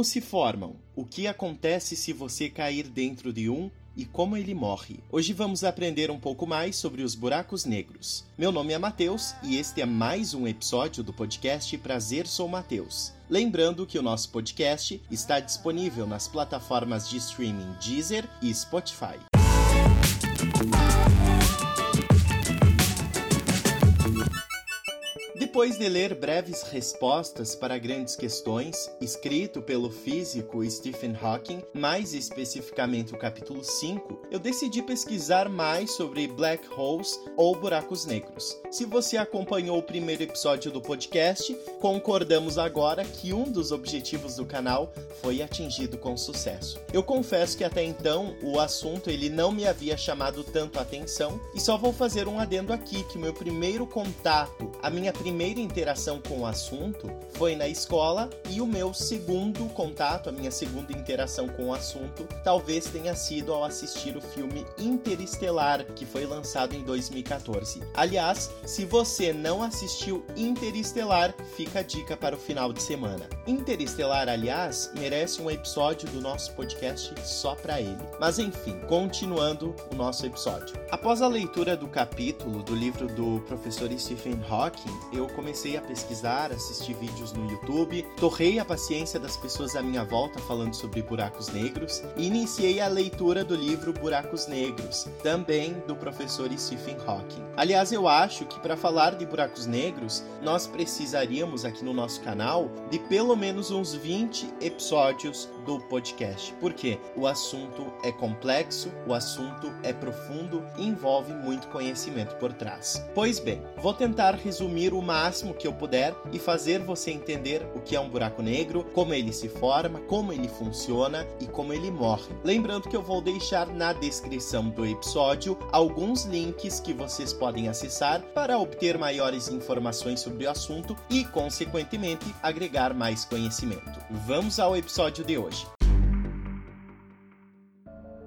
Como se formam? O que acontece se você cair dentro de um? E como ele morre. Hoje vamos aprender um pouco mais sobre os buracos negros. Meu nome é Matheus e este é mais um episódio do podcast Prazer Sou Matheus. Lembrando que o nosso podcast está disponível nas plataformas de streaming Deezer e Spotify. Depois de ler breves respostas para grandes questões, escrito pelo físico Stephen Hawking, mais especificamente o capítulo 5, eu decidi pesquisar mais sobre black holes ou buracos negros. Se você acompanhou o primeiro episódio do podcast, concordamos agora que um dos objetivos do canal foi atingido com sucesso. Eu confesso que até então o assunto ele não me havia chamado tanto a atenção e só vou fazer um adendo aqui que meu primeiro contato, a minha primeira primeira interação com o assunto foi na escola e o meu segundo contato, a minha segunda interação com o assunto, talvez tenha sido ao assistir o filme Interestelar, que foi lançado em 2014. Aliás, se você não assistiu Interestelar, fica a dica para o final de semana. Interestelar, aliás, merece um episódio do nosso podcast só para ele. Mas enfim, continuando o nosso episódio. Após a leitura do capítulo do livro do professor Stephen Hawking, eu comecei a pesquisar, assistir vídeos no YouTube, torrei a paciência das pessoas à minha volta falando sobre buracos negros e iniciei a leitura do livro Buracos Negros, também do professor Stephen Hawking. Aliás, eu acho que para falar de buracos negros, nós precisaríamos aqui no nosso canal de pelo menos uns 20 episódios do podcast, porque o assunto é complexo, o assunto é profundo e envolve muito conhecimento por trás. Pois bem, vou tentar resumir o máximo que eu puder e fazer você entender o que é um buraco negro, como ele se forma, como ele funciona e como ele morre. Lembrando que eu vou deixar na descrição do episódio alguns links que vocês podem acessar para obter maiores informações sobre o assunto e, consequentemente, agregar mais conhecimento. Vamos ao episódio de hoje.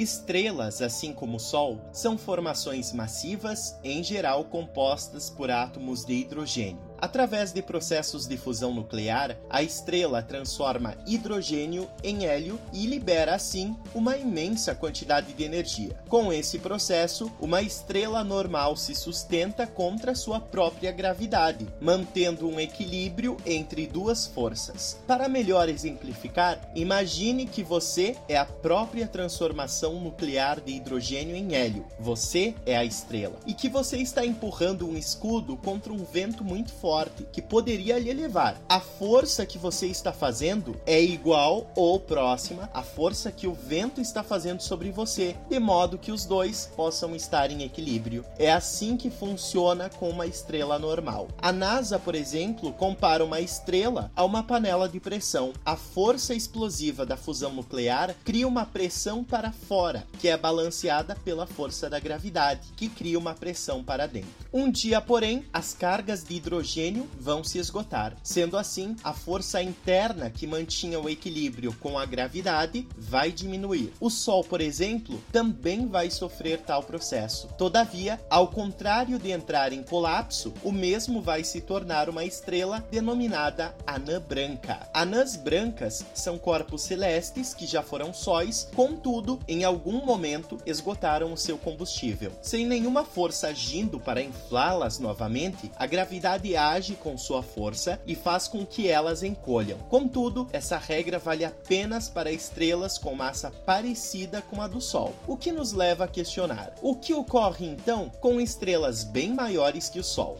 Estrelas, assim como o Sol, são formações massivas, em geral compostas por átomos de hidrogênio. Através de processos de fusão nuclear, a estrela transforma hidrogênio em hélio e libera assim uma imensa quantidade de energia. Com esse processo, uma estrela normal se sustenta contra sua própria gravidade, mantendo um equilíbrio entre duas forças. Para melhor exemplificar, imagine que você é a própria transformação nuclear de hidrogênio em hélio. Você é a estrela e que você está empurrando um escudo contra um vento muito forte forte que poderia lhe levar. A força que você está fazendo é igual ou próxima à força que o vento está fazendo sobre você, de modo que os dois possam estar em equilíbrio. É assim que funciona com uma estrela normal. A NASA, por exemplo, compara uma estrela a uma panela de pressão. A força explosiva da fusão nuclear cria uma pressão para fora, que é balanceada pela força da gravidade, que cria uma pressão para dentro. Um dia, porém, as cargas de hidrogênio oxigênio vão se esgotar. Sendo assim, a força interna que mantinha o equilíbrio com a gravidade vai diminuir. O Sol, por exemplo, também vai sofrer tal processo. Todavia, ao contrário de entrar em colapso, o mesmo vai se tornar uma estrela denominada anã branca. Anãs brancas são corpos celestes que já foram sóis, contudo, em algum momento esgotaram o seu combustível. Sem nenhuma força agindo para inflá-las novamente, a gravidade age com sua força e faz com que elas encolham. Contudo, essa regra vale apenas para estrelas com massa parecida com a do Sol, o que nos leva a questionar: o que ocorre então com estrelas bem maiores que o Sol?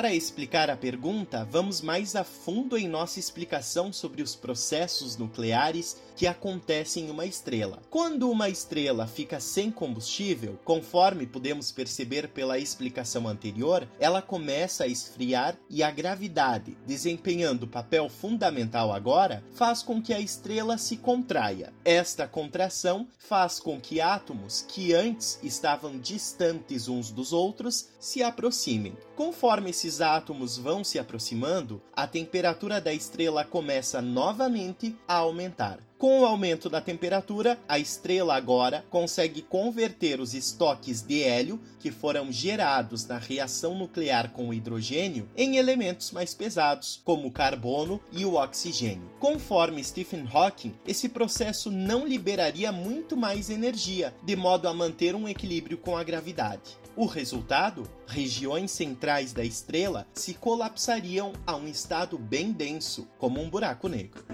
Para explicar a pergunta, vamos mais a fundo em nossa explicação sobre os processos nucleares que acontecem em uma estrela. Quando uma estrela fica sem combustível, conforme podemos perceber pela explicação anterior, ela começa a esfriar e a gravidade, desempenhando papel fundamental agora, faz com que a estrela se contraia. Esta contração faz com que átomos que antes estavam distantes uns dos outros se aproximem. Conforme esses esses átomos vão se aproximando, a temperatura da estrela começa novamente a aumentar. Com o aumento da temperatura, a estrela agora consegue converter os estoques de hélio que foram gerados na reação nuclear com o hidrogênio em elementos mais pesados, como o carbono e o oxigênio. Conforme Stephen Hawking, esse processo não liberaria muito mais energia, de modo a manter um equilíbrio com a gravidade. O resultado? Regiões centrais da estrela se colapsariam a um estado bem denso, como um buraco negro.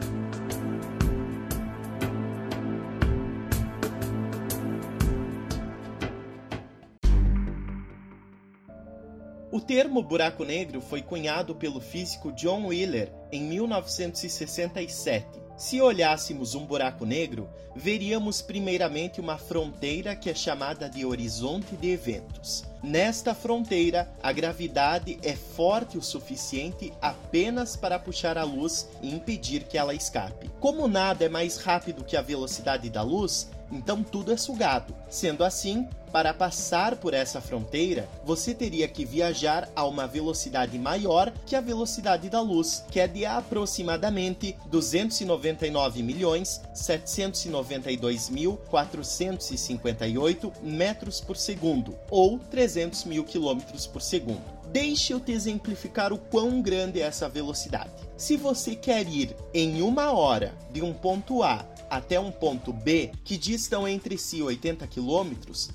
O termo buraco negro foi cunhado pelo físico John Wheeler em 1967. Se olhássemos um buraco negro, veríamos primeiramente uma fronteira que é chamada de horizonte de eventos. Nesta fronteira, a gravidade é forte o suficiente apenas para puxar a luz e impedir que ela escape. Como nada é mais rápido que a velocidade da luz, então tudo é sugado. Sendo assim, para passar por essa fronteira, você teria que viajar a uma velocidade maior que a velocidade da luz, que é de aproximadamente 299.792.458 metros por segundo, ou 300 mil quilômetros por segundo. Deixe eu te exemplificar o quão grande é essa velocidade. Se você quer ir em uma hora de um ponto A até um ponto B que distam entre si 80 km,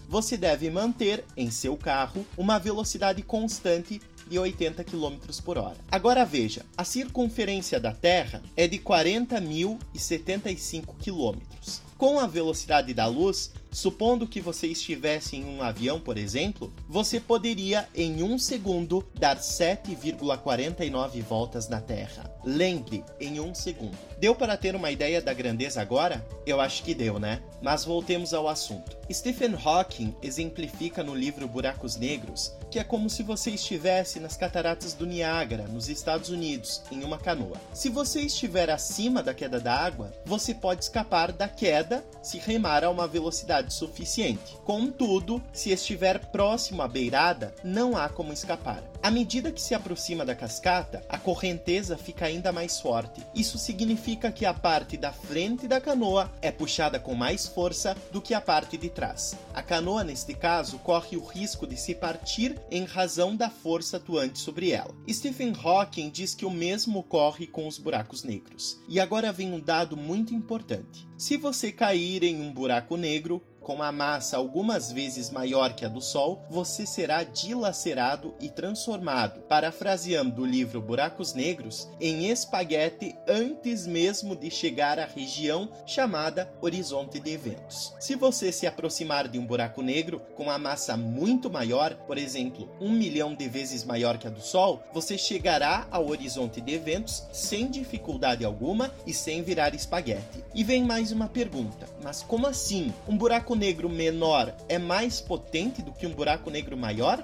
você deve manter em seu carro uma velocidade constante de 80 km por hora. Agora veja, a circunferência da Terra é de 40.075 km. Com a velocidade da luz, Supondo que você estivesse em um avião, por exemplo, você poderia em um segundo dar 7,49 voltas na Terra. Lembre, em um segundo. Deu para ter uma ideia da grandeza agora? Eu acho que deu, né? Mas voltemos ao assunto. Stephen Hawking exemplifica no livro Buracos Negros que é como se você estivesse nas cataratas do Niágara, nos Estados Unidos, em uma canoa. Se você estiver acima da queda d'água, você pode escapar da queda se remar a uma velocidade suficiente. Contudo, se estiver próximo à beirada, não há como escapar. À medida que se aproxima da cascata, a correnteza fica ainda mais forte. Isso significa que a parte da frente da canoa é puxada com mais força do que a parte de trás. A canoa, neste caso, corre o risco de se partir em razão da força atuante sobre ela. Stephen Hawking diz que o mesmo ocorre com os buracos negros. E agora vem um dado muito importante. Se você cair em um buraco negro, com a massa algumas vezes maior que a do Sol, você será dilacerado e transformado, parafraseando o livro Buracos Negros, em espaguete antes mesmo de chegar à região chamada horizonte de eventos. Se você se aproximar de um buraco negro com a massa muito maior, por exemplo, um milhão de vezes maior que a do Sol, você chegará ao horizonte de eventos sem dificuldade alguma e sem virar espaguete. E vem mais uma pergunta: mas como assim? Um buraco negro menor é mais potente do que um buraco negro maior?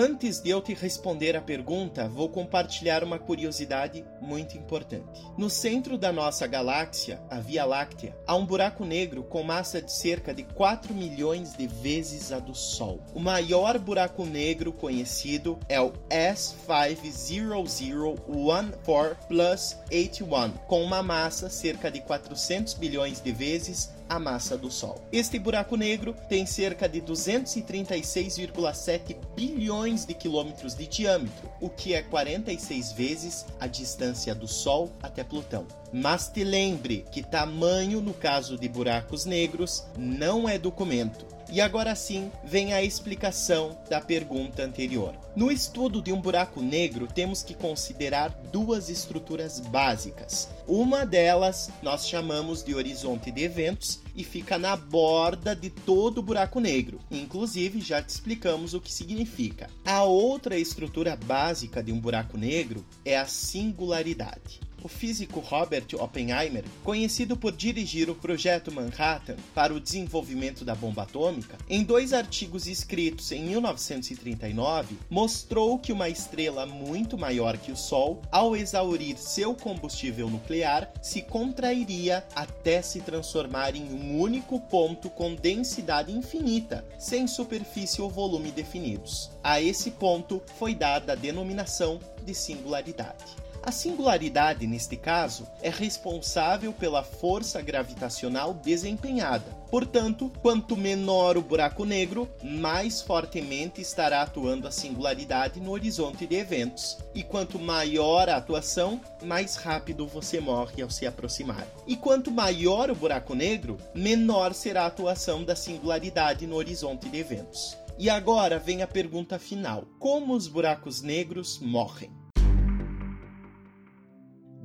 Antes de eu te responder a pergunta, vou compartilhar uma curiosidade muito importante. No centro da nossa galáxia, a Via Láctea, há um buraco negro com massa de cerca de 4 milhões de vezes a do Sol. O maior buraco negro conhecido é o S5001 Plus 81, com uma massa cerca de 400 bilhões de vezes a massa do Sol. Este buraco negro tem cerca de 236,7 bilhões de quilômetros de diâmetro, o que é 46 vezes a distância do Sol até Plutão. Mas te lembre que tamanho no caso de buracos negros não é documento e agora sim vem a explicação da pergunta anterior. No estudo de um buraco negro, temos que considerar duas estruturas básicas. Uma delas nós chamamos de horizonte de eventos e fica na borda de todo o buraco negro. Inclusive, já te explicamos o que significa. A outra estrutura básica de um buraco negro é a singularidade. O físico Robert Oppenheimer, conhecido por dirigir o projeto Manhattan para o desenvolvimento da bomba atômica, em dois artigos escritos em 1939, mostrou que uma estrela muito maior que o Sol, ao exaurir seu combustível nuclear, se contrairia até se transformar em um único ponto com densidade infinita, sem superfície ou volume definidos. A esse ponto foi dada a denominação de singularidade. A singularidade, neste caso, é responsável pela força gravitacional desempenhada. Portanto, quanto menor o buraco negro, mais fortemente estará atuando a singularidade no horizonte de eventos. E quanto maior a atuação, mais rápido você morre ao se aproximar. E quanto maior o buraco negro, menor será a atuação da singularidade no horizonte de eventos. E agora vem a pergunta final: como os buracos negros morrem?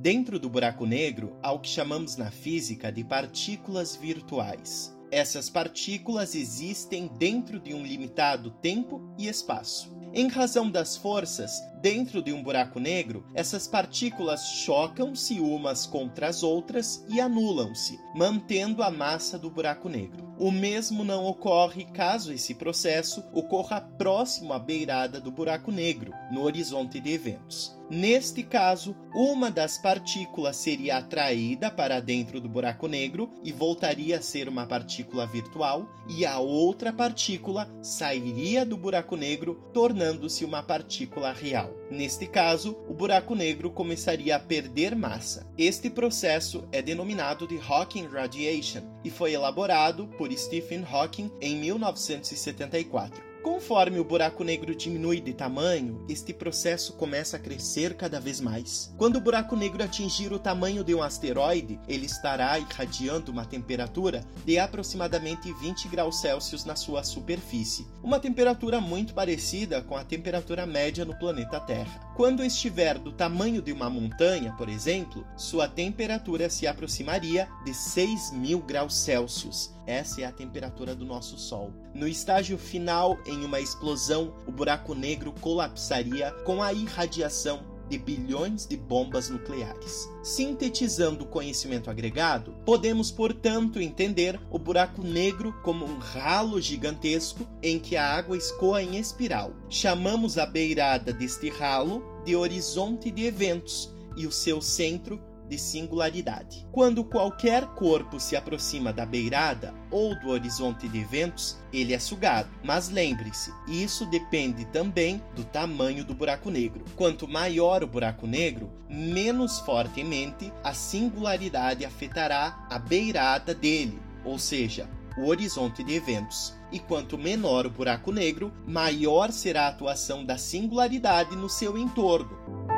Dentro do buraco negro há o que chamamos na física de partículas virtuais. Essas partículas existem dentro de um limitado tempo e espaço. Em razão das forças, dentro de um buraco negro, essas partículas chocam-se umas contra as outras e anulam-se, mantendo a massa do buraco negro. O mesmo não ocorre caso esse processo ocorra próximo à beirada do buraco negro, no horizonte de eventos. Neste caso, uma das partículas seria atraída para dentro do buraco negro e voltaria a ser uma partícula virtual, e a outra partícula sairia do buraco negro, tornando-se uma partícula real. Neste caso, o buraco negro começaria a perder massa. Este processo é denominado de Hawking Radiation e foi elaborado por Stephen Hawking em 1974. Conforme o buraco negro diminui de tamanho, este processo começa a crescer cada vez mais. Quando o buraco negro atingir o tamanho de um asteroide, ele estará irradiando uma temperatura de aproximadamente 20 graus Celsius na sua superfície, uma temperatura muito parecida com a temperatura média no planeta Terra. Quando estiver do tamanho de uma montanha, por exemplo, sua temperatura se aproximaria de 6 mil graus Celsius. Essa é a temperatura do nosso Sol. No estágio final, em uma explosão, o buraco negro colapsaria com a irradiação de bilhões de bombas nucleares. Sintetizando o conhecimento agregado, podemos, portanto, entender o buraco negro como um ralo gigantesco em que a água escoa em espiral. Chamamos a beirada deste ralo de horizonte de eventos e o seu centro de singularidade. Quando qualquer corpo se aproxima da beirada ou do horizonte de eventos, ele é sugado. Mas lembre-se, isso depende também do tamanho do buraco negro. Quanto maior o buraco negro, menos fortemente a singularidade afetará a beirada dele, ou seja, o horizonte de eventos. E quanto menor o buraco negro, maior será a atuação da singularidade no seu entorno.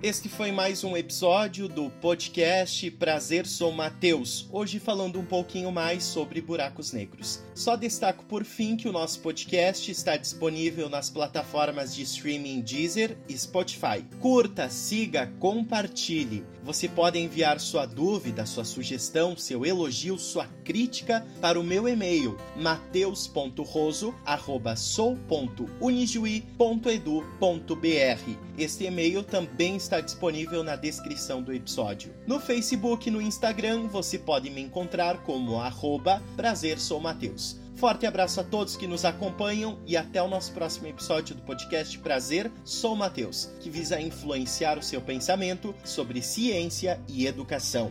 Este foi mais um episódio do podcast Prazer Sou Mateus, hoje falando um pouquinho mais sobre buracos negros. Só destaco por fim que o nosso podcast está disponível nas plataformas de streaming Deezer e Spotify. Curta, siga, compartilhe. Você pode enviar sua dúvida, sua sugestão, seu elogio, sua crítica para o meu e-mail mateus.roso@sou.unijuí.edu.br. Este e-mail também está disponível na descrição do episódio. No Facebook e no Instagram você pode me encontrar como arroba Prazer Sou Mateus. Forte abraço a todos que nos acompanham e até o nosso próximo episódio do podcast Prazer Sou Mateus, que visa influenciar o seu pensamento sobre ciência e educação.